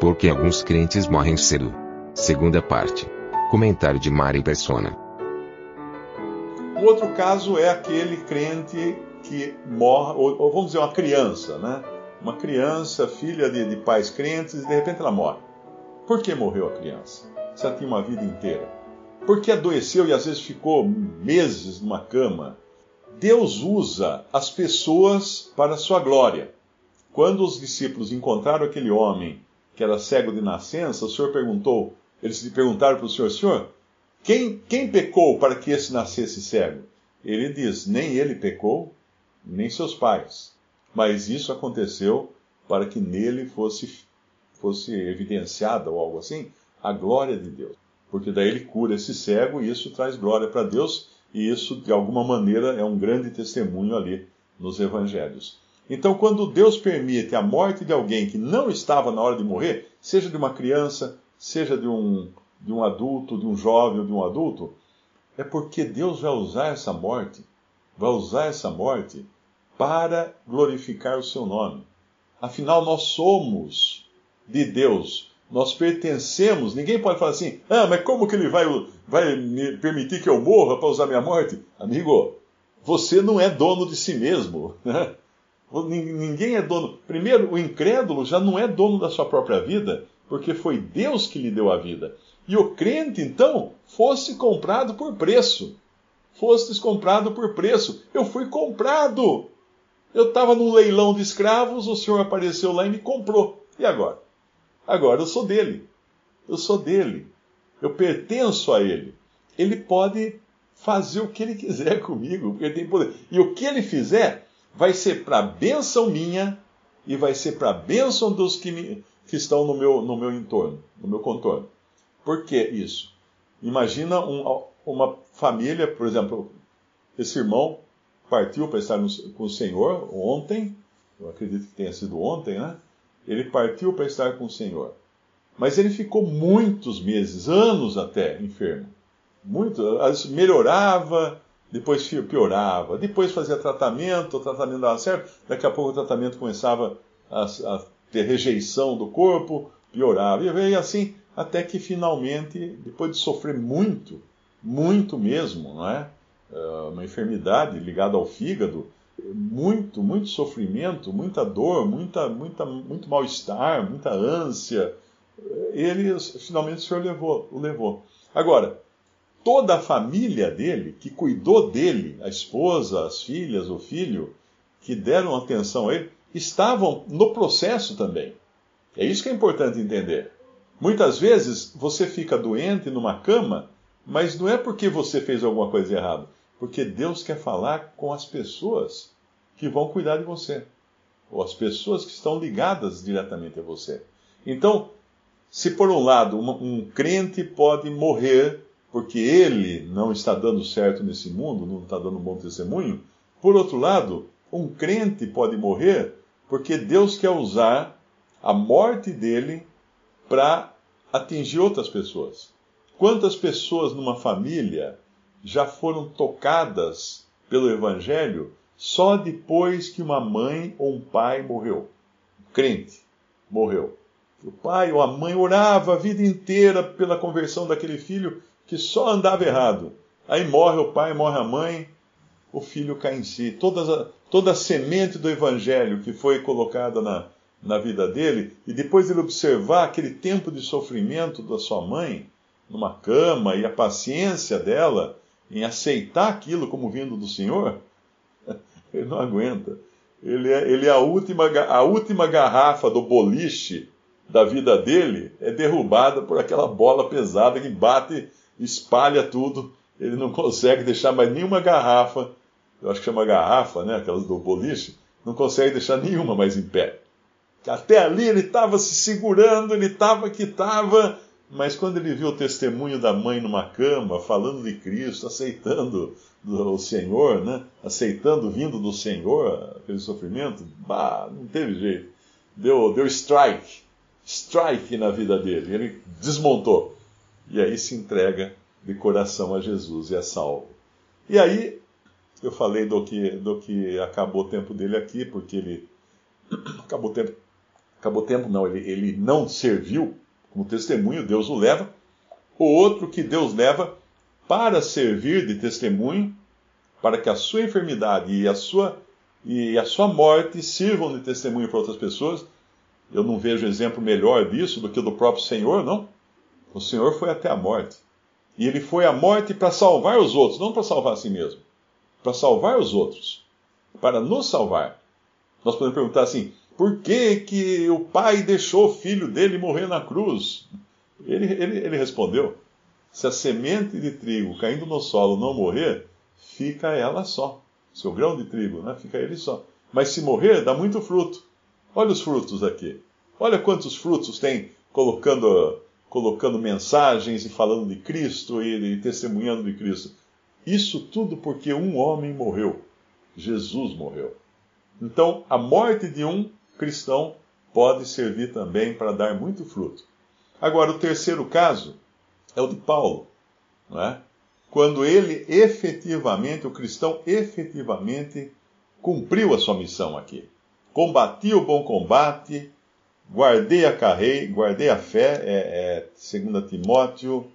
Porque alguns crentes morrem cedo. Segunda parte. Comentário de Mari Persona. O outro caso é aquele crente que morre, ou, ou vamos dizer uma criança, né? Uma criança, filha de, de pais crentes, e de repente ela morre. Por que morreu a criança? Se ela tinha uma vida inteira. Por que adoeceu e às vezes ficou meses numa cama? Deus usa as pessoas para a sua glória. Quando os discípulos encontraram aquele homem que era cego de nascença, o Senhor perguntou, eles lhe perguntaram para o Senhor, Senhor, quem, quem pecou para que esse nascesse cego? Ele diz: nem ele pecou, nem seus pais. Mas isso aconteceu para que nele fosse, fosse evidenciada ou algo assim a glória de Deus. Porque daí ele cura esse cego e isso traz glória para Deus, e isso de alguma maneira é um grande testemunho ali nos evangelhos. Então, quando Deus permite a morte de alguém que não estava na hora de morrer, seja de uma criança, seja de um, de um adulto, de um jovem ou de um adulto, é porque Deus vai usar essa morte, vai usar essa morte para glorificar o seu nome. Afinal, nós somos de Deus, nós pertencemos. Ninguém pode falar assim, ah, mas como que ele vai, vai me permitir que eu morra para usar minha morte? Amigo, você não é dono de si mesmo. Né? Ninguém é dono. Primeiro, o incrédulo já não é dono da sua própria vida, porque foi Deus que lhe deu a vida. E o crente, então, fosse comprado por preço. Fostes comprado por preço. Eu fui comprado. Eu estava num leilão de escravos, o senhor apareceu lá e me comprou. E agora? Agora eu sou dele. Eu sou dele. Eu pertenço a ele. Ele pode fazer o que ele quiser comigo, porque ele tem poder. E o que ele fizer vai ser para bênção minha e vai ser para bênção dos que, me, que estão no meu, no meu entorno, no meu contorno. Por que isso? Imagina um, uma família, por exemplo, esse irmão partiu para estar no, com o Senhor ontem, eu acredito que tenha sido ontem, né? Ele partiu para estar com o Senhor. Mas ele ficou muitos meses, anos até, enfermo. Muito, melhorava, depois piorava, depois fazia tratamento, o tratamento dava certo, daqui a pouco o tratamento começava a, a ter rejeição do corpo, piorava. E assim até que finalmente, depois de sofrer muito, muito mesmo, não é? é? Uma enfermidade ligada ao fígado, muito, muito sofrimento, muita dor, muita, muita, muito mal-estar, muita ânsia. Ele, finalmente, o Senhor levou, o levou. Agora, toda a família dele, que cuidou dele, a esposa, as filhas, o filho, que deram atenção a ele, estavam no processo também. É isso que é importante entender. Muitas vezes você fica doente numa cama, mas não é porque você fez alguma coisa errada, porque Deus quer falar com as pessoas que vão cuidar de você, ou as pessoas que estão ligadas diretamente a você. Então, se por um lado um, um crente pode morrer porque ele não está dando certo nesse mundo, não está dando um bom testemunho, por outro lado, um crente pode morrer porque Deus quer usar a morte dele para atingir outras pessoas. Quantas pessoas numa família já foram tocadas pelo Evangelho só depois que uma mãe ou um pai morreu? crente morreu. O pai ou a mãe orava a vida inteira pela conversão daquele filho que só andava errado. Aí morre o pai, morre a mãe, o filho cai em si. Toda a, toda a semente do evangelho que foi colocada na, na vida dele, e depois ele observar aquele tempo de sofrimento da sua mãe, numa cama, e a paciência dela em aceitar aquilo como vindo do Senhor, ele não aguenta. Ele é, ele é a, última, a última garrafa do boliche da vida dele, é derrubada por aquela bola pesada que bate, espalha tudo. Ele não consegue deixar mais nenhuma garrafa, eu acho que chama garrafa, né? Aquelas do boliche, não consegue deixar nenhuma mais em pé. Até ali ele estava se segurando, ele estava que estava, mas quando ele viu o testemunho da mãe numa cama, falando de Cristo, aceitando o Senhor, né? aceitando vindo do Senhor aquele sofrimento, bah, não teve jeito. Deu, deu strike, strike na vida dele. Ele desmontou. E aí se entrega de coração a Jesus e é salvo. E aí, eu falei do que, do que acabou o tempo dele aqui, porque ele. Acabou o tempo. Acabou o tempo, não, ele, ele não serviu como testemunho, Deus o leva. O outro que Deus leva para servir de testemunho, para que a sua enfermidade e a sua, e a sua morte sirvam de testemunho para outras pessoas. Eu não vejo exemplo melhor disso do que o do próprio Senhor, não. O Senhor foi até a morte. E ele foi à morte para salvar os outros, não para salvar a si mesmo. Para salvar os outros. Para nos salvar. Nós podemos perguntar assim: por que, que o pai deixou o filho dele morrer na cruz? Ele, ele, ele respondeu: se a semente de trigo caindo no solo não morrer, fica ela só. Seu grão de trigo, né? Fica ele só. Mas se morrer, dá muito fruto. Olha os frutos aqui. Olha quantos frutos tem colocando colocando mensagens e falando de Cristo e, e testemunhando de Cristo. Isso tudo porque um homem morreu. Jesus morreu. Então, a morte de um cristão pode servir também para dar muito fruto. Agora, o terceiro caso é o de Paulo, não é? quando ele efetivamente, o cristão efetivamente cumpriu a sua missão aqui. Combati o bom combate, Guardei a carreira, guardei a fé, é, é 2 Timóteo,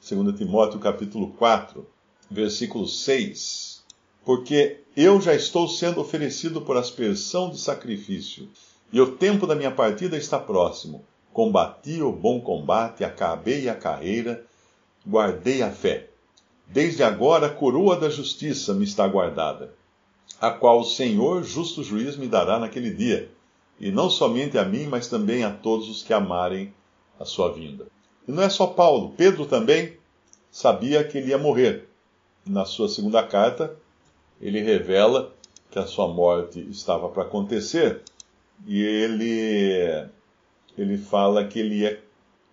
2 Timóteo capítulo 4, versículo 6. Porque eu já estou sendo oferecido por aspersão de sacrifício, e o tempo da minha partida está próximo. Combati o bom combate, acabei a carreira, guardei a fé. Desde agora a coroa da justiça me está guardada, a qual o Senhor, justo juiz, me dará naquele dia e não somente a mim, mas também a todos os que amarem a sua vinda. E não é só Paulo, Pedro também sabia que ele ia morrer. Na sua segunda carta, ele revela que a sua morte estava para acontecer e ele ele fala que ele é,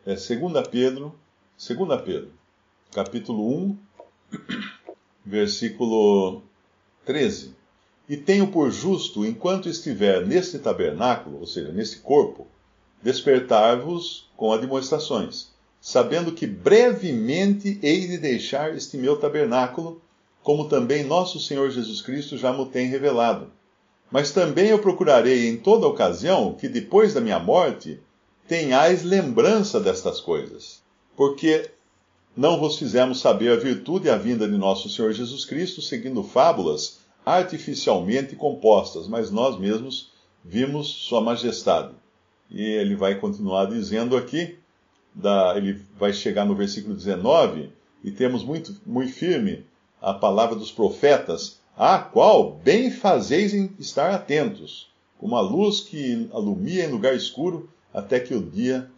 é 2 Pedro, 2 Pedro, capítulo 1, versículo 13 e tenho por justo, enquanto estiver neste tabernáculo, ou seja, nesse corpo, despertar-vos com admoestações, sabendo que brevemente hei de deixar este meu tabernáculo, como também nosso Senhor Jesus Cristo já me tem revelado. Mas também eu procurarei em toda ocasião que depois da minha morte tenhais lembrança destas coisas, porque não vos fizemos saber a virtude e a vinda de nosso Senhor Jesus Cristo, seguindo fábulas artificialmente compostas, mas nós mesmos vimos Sua Majestade. E ele vai continuar dizendo aqui, da, ele vai chegar no versículo 19, e temos muito, muito firme a palavra dos profetas, a qual bem fazeis em estar atentos, como a luz que alumia em lugar escuro, até que o dia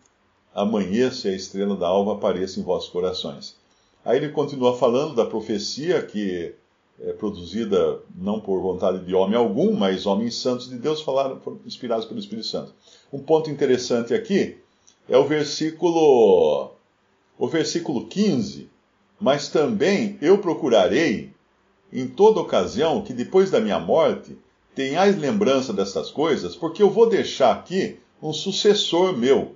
amanheça e a estrela da alva apareça em vossos corações. Aí ele continua falando da profecia que é, produzida não por vontade de homem algum, mas homens santos de Deus falaram, inspirados pelo Espírito Santo. Um ponto interessante aqui é o versículo o versículo 15, mas também eu procurarei em toda ocasião que depois da minha morte tenhais lembrança dessas coisas, porque eu vou deixar aqui um sucessor meu,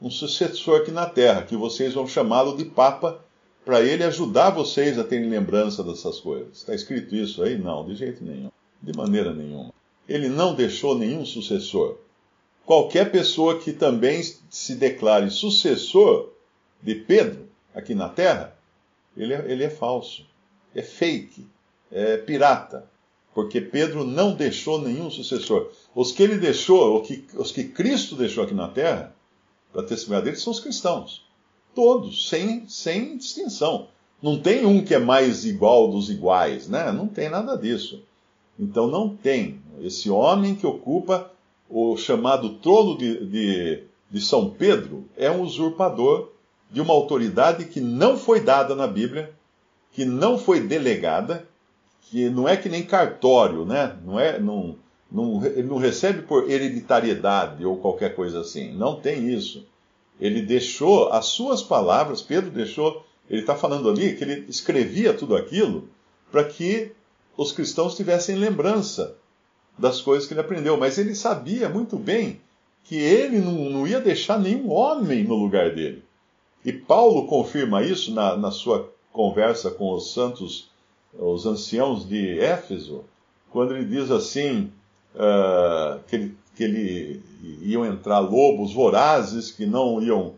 um sucessor aqui na terra, que vocês vão chamá-lo de Papa para ele ajudar vocês a terem lembrança dessas coisas. Está escrito isso aí? Não, de jeito nenhum. De maneira nenhuma. Ele não deixou nenhum sucessor. Qualquer pessoa que também se declare sucessor de Pedro aqui na terra, ele é, ele é falso, é fake, é pirata. Porque Pedro não deixou nenhum sucessor. Os que ele deixou, os que Cristo deixou aqui na terra, para testemunhar dele, são os cristãos. Todos, sem, sem distinção. Não tem um que é mais igual dos iguais, né? Não tem nada disso. Então não tem. Esse homem que ocupa o chamado trono de, de, de São Pedro é um usurpador de uma autoridade que não foi dada na Bíblia, que não foi delegada, que não é que nem cartório, né? Não é, não, Não, ele não recebe por hereditariedade ou qualquer coisa assim. Não tem isso. Ele deixou as suas palavras, Pedro deixou, ele está falando ali que ele escrevia tudo aquilo para que os cristãos tivessem lembrança das coisas que ele aprendeu. Mas ele sabia muito bem que ele não, não ia deixar nenhum homem no lugar dele. E Paulo confirma isso na, na sua conversa com os santos, os anciãos de Éfeso, quando ele diz assim, uh, que, ele, que ele iam entrar lobos vorazes que não iam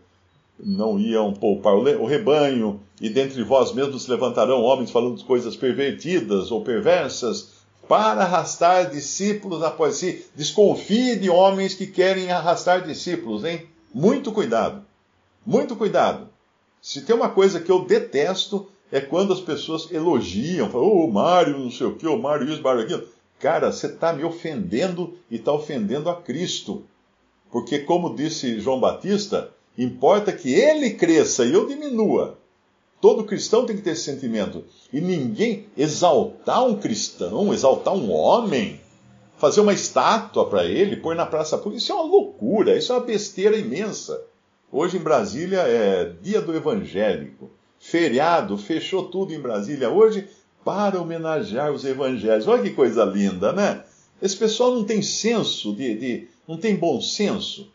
não iam poupar o rebanho, e dentre vós mesmos se levantarão homens falando coisas pervertidas ou perversas, para arrastar discípulos após si. Desconfie de homens que querem arrastar discípulos, hein? Muito cuidado. Muito cuidado. Se tem uma coisa que eu detesto é quando as pessoas elogiam, falam, ô oh, Mário, não sei o que, o Mário isso, Mário aquilo. Cara, você está me ofendendo e está ofendendo a Cristo. Porque, como disse João Batista, importa que ele cresça e eu diminua. Todo cristão tem que ter esse sentimento. E ninguém exaltar um cristão, exaltar um homem, fazer uma estátua para ele, pôr na praça pública, isso é uma loucura, isso é uma besteira imensa. Hoje em Brasília é dia do evangélico. Feriado, fechou tudo em Brasília hoje para homenagear os evangelhos. Olha que coisa linda, né? Esse pessoal não tem senso de, de não tem bom senso.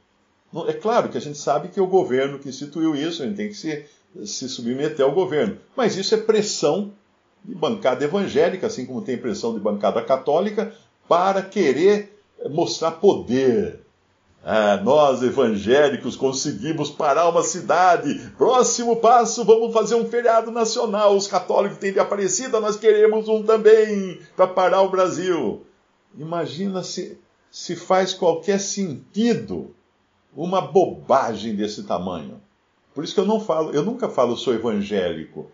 É claro que a gente sabe que é o governo que instituiu isso, a gente tem que se se submeter ao governo. Mas isso é pressão de bancada evangélica, assim como tem pressão de bancada católica, para querer mostrar poder. Ah, nós, evangélicos, conseguimos parar uma cidade. Próximo passo, vamos fazer um feriado nacional. Os católicos têm de Aparecida, nós queremos um também para parar o Brasil. Imagina se, se faz qualquer sentido uma bobagem desse tamanho. Por isso que eu não falo, eu nunca falo sou evangélico,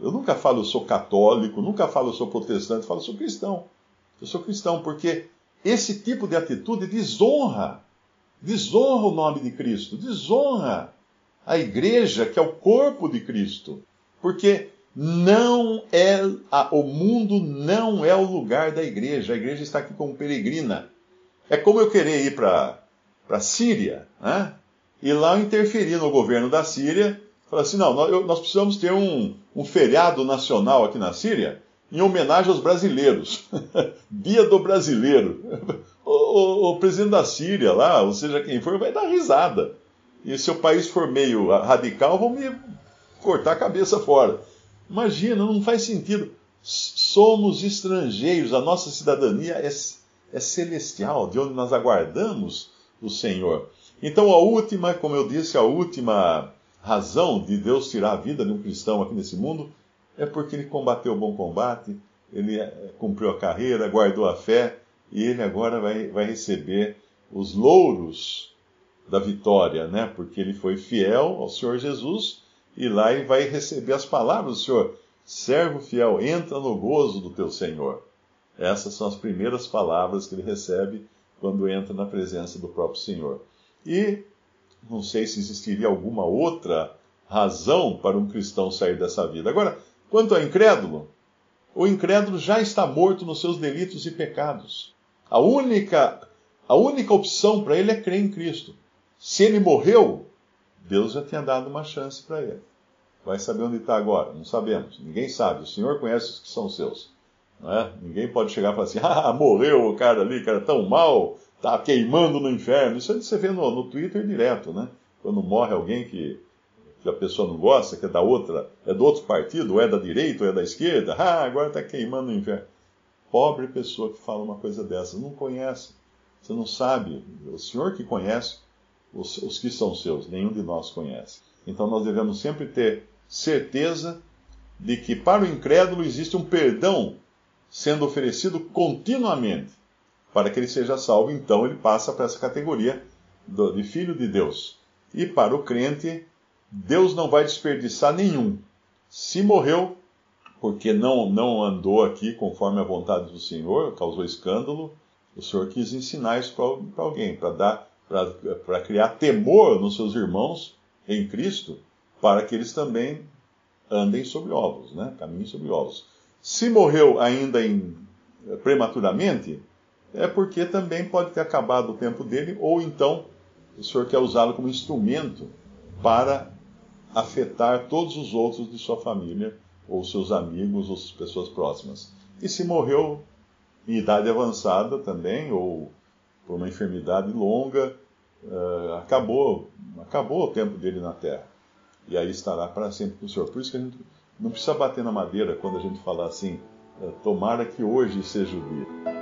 eu nunca falo sou católico, nunca falo sou protestante, falo sou cristão. Eu sou cristão porque esse tipo de atitude desonra, desonra o nome de Cristo, desonra a igreja que é o corpo de Cristo, porque não é a, o mundo não é o lugar da igreja. A igreja está aqui como peregrina. É como eu querer ir para a Síria, né? e lá interferir no governo da Síria, falar assim: não, nós precisamos ter um, um feriado nacional aqui na Síria em homenagem aos brasileiros. Dia do brasileiro. O, o, o, presidente da Síria lá, ou seja, quem for, vai dar risada. E se o país for meio radical, vão me cortar a cabeça fora. Imagina, não faz sentido. Somos estrangeiros, a nossa cidadania é, é celestial, de onde nós aguardamos o Senhor. Então, a última, como eu disse, a última razão de Deus tirar a vida de um cristão aqui nesse mundo é porque ele combateu o bom combate, ele eh, cumpriu a carreira, guardou a fé e ele agora vai, vai receber os louros da vitória, né? Porque ele foi fiel ao Senhor Jesus e lá ele vai receber as palavras do Senhor: servo fiel, entra no gozo do teu Senhor. Essas são as primeiras palavras que ele recebe quando entra na presença do próprio Senhor. E não sei se existiria alguma outra razão para um cristão sair dessa vida. Agora, quanto ao incrédulo, o incrédulo já está morto nos seus delitos e pecados. A única, a única opção para ele é crer em Cristo. Se ele morreu, Deus já tinha dado uma chance para ele. Vai saber onde está agora? Não sabemos. Ninguém sabe. O Senhor conhece os que são seus. É? Ninguém pode chegar e falar assim: ah, morreu o cara ali, cara tão mal, tá queimando no inferno. Isso você vê no, no Twitter direto, né? Quando morre alguém que, que a pessoa não gosta, que é da outra, é do outro partido, ou é da direita, ou é da esquerda, ah, agora está queimando no inferno. Pobre pessoa que fala uma coisa dessa, não conhece, você não sabe. O Senhor que conhece os, os que são seus, nenhum de nós conhece. Então nós devemos sempre ter certeza de que para o incrédulo existe um perdão sendo oferecido continuamente para que ele seja salvo, então ele passa para essa categoria de filho de Deus. E para o crente, Deus não vai desperdiçar nenhum. Se morreu, porque não, não andou aqui conforme a vontade do Senhor, causou escândalo, o Senhor quis ensinar isso para alguém, para dar, para criar temor nos seus irmãos em Cristo, para que eles também andem sobre ovos, né? caminhem sobre ovos. Se morreu ainda em, prematuramente, é porque também pode ter acabado o tempo dele, ou então o senhor quer usá-lo como instrumento para afetar todos os outros de sua família, ou seus amigos, ou pessoas próximas. E se morreu em idade avançada também, ou por uma enfermidade longa, uh, acabou, acabou o tempo dele na Terra. E aí estará para sempre com o Senhor. Por isso que a gente não precisa bater na madeira quando a gente falar assim, uh, tomara que hoje seja o dia.